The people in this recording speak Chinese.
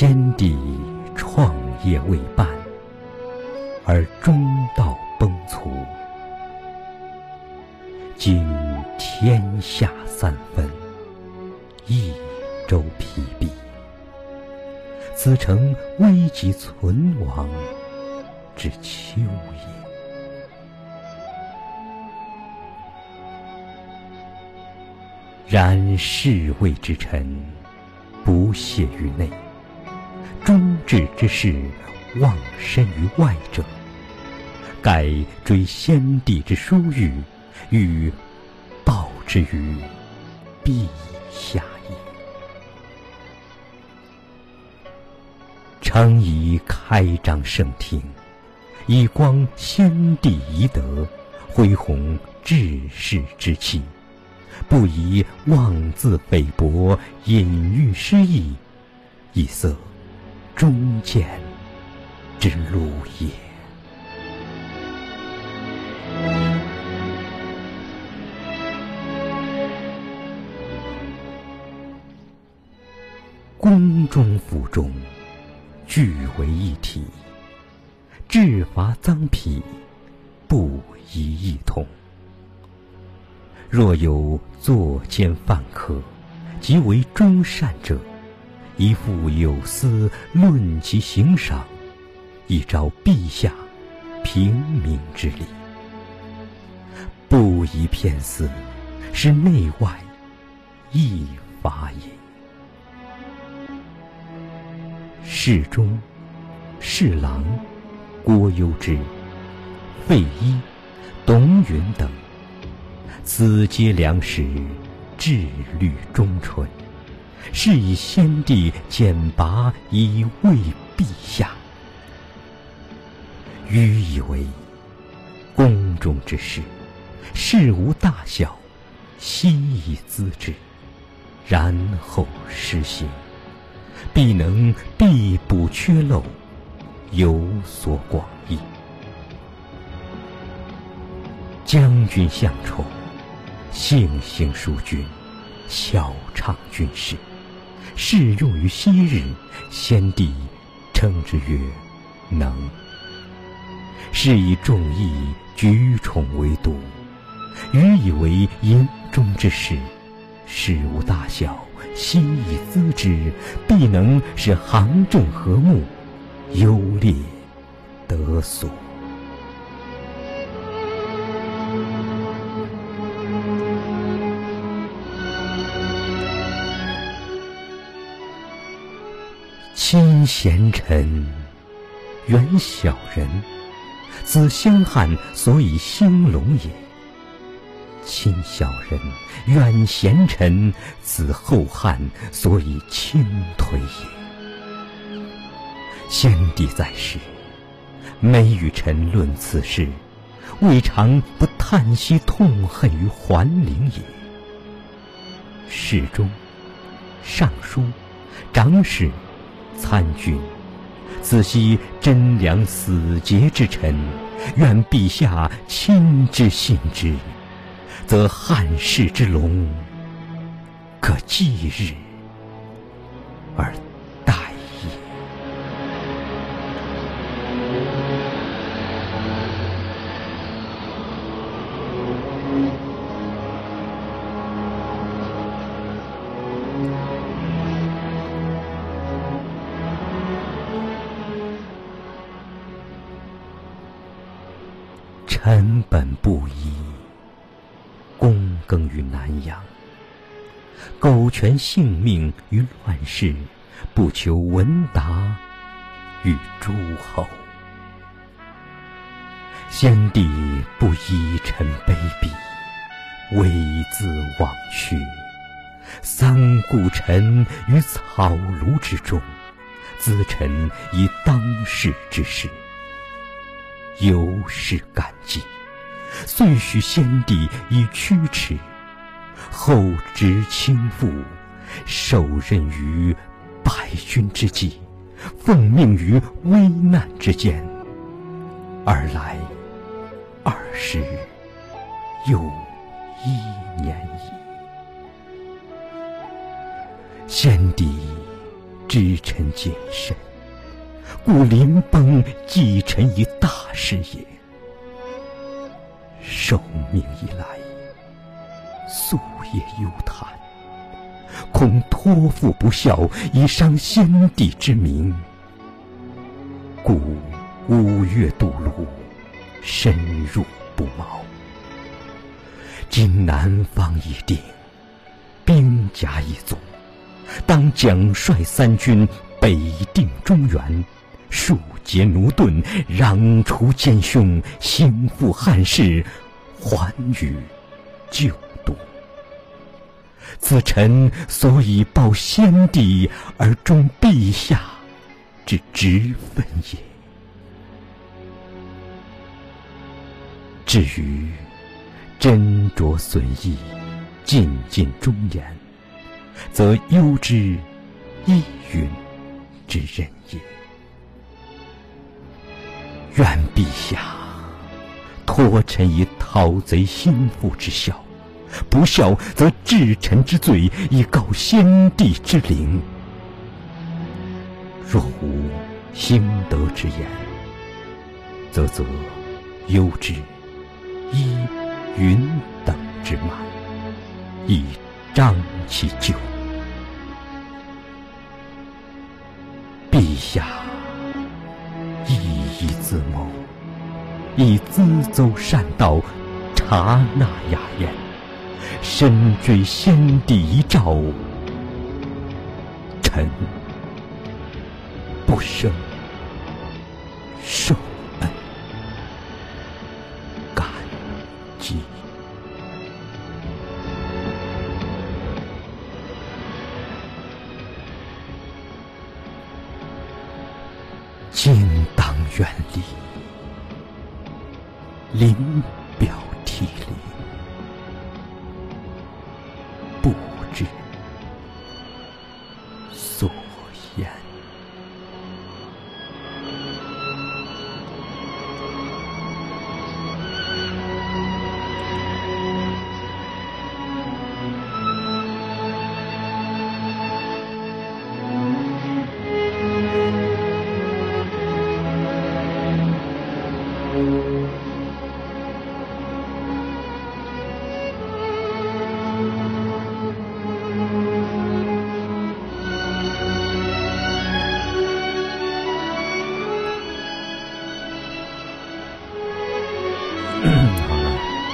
先帝创业未半，而中道崩殂。今天下三分，益州疲弊，此诚危急存亡之秋也。然侍卫之臣，不懈于内；忠志之士，忘身于外者，盖追先帝之殊遇，欲报之于陛下也。诚以开张圣听，以光先帝遗德，恢弘志士之气。不以妄自菲薄、隐喻失意，以色忠谏之路也。宫中府中，俱为一体；制罚赃匹，不一异同。若有作奸犯科，即为忠善者，一副有司论其行赏，以昭陛下平明之理。不宜偏私，是内外异法也。侍中、侍郎郭攸之、费祎、董允等。此皆良实，志虑忠纯，是以先帝简拔以慰陛下。愚以为宫中之事，事无大小，悉以咨之，然后施行，必能必补缺漏，有所广益。将军向宠。性行淑君，晓畅军事，适用于昔日。先帝称之曰“能”。是以众议举宠为度，予以为营中之事，事无大小，悉以咨之，必能使行政和睦，优劣得所。亲贤臣，远小人，子兴汉所以兴隆也；亲小人，远贤臣，子后汉所以倾颓也。先帝在世，每与臣论此事，未尝不叹息痛恨于桓灵也。侍中、尚书、长史。参军，子悉贞良死节之臣，愿陛下亲之信之，则汉室之隆可继日。臣本布衣，躬耕于南阳，苟全性命于乱世，不求闻达于诸侯。先帝不依臣卑鄙，猥自枉屈，三顾臣于草庐之中，咨臣以当世之事。由是感激，遂许先帝以驱驰，后执倾覆，受任于百军之际，奉命于危难之间，而来二十又一年矣。先帝知臣谨慎，故临崩寄臣以大事也。受命以来，夙夜忧叹，恐托付不效，以伤先帝之名，故五月渡泸，深入不毛。今南方已定，兵甲已足。当奖率三军，北定中原，庶竭奴钝，攘除奸凶，兴复汉室，还于旧都。此臣所以报先帝而忠陛下之职分也。至于斟酌损益，尽尽忠言。则忧之依允之人也。愿陛下多臣以讨贼心腹之效，不效则治臣之罪以告先帝之灵。若无兴德之言，则则忧之依允等之慢，以彰其咎。陛下以咨奏善道，察纳雅言，深追先帝遗诏，臣不胜受恩感激。今当远离，临。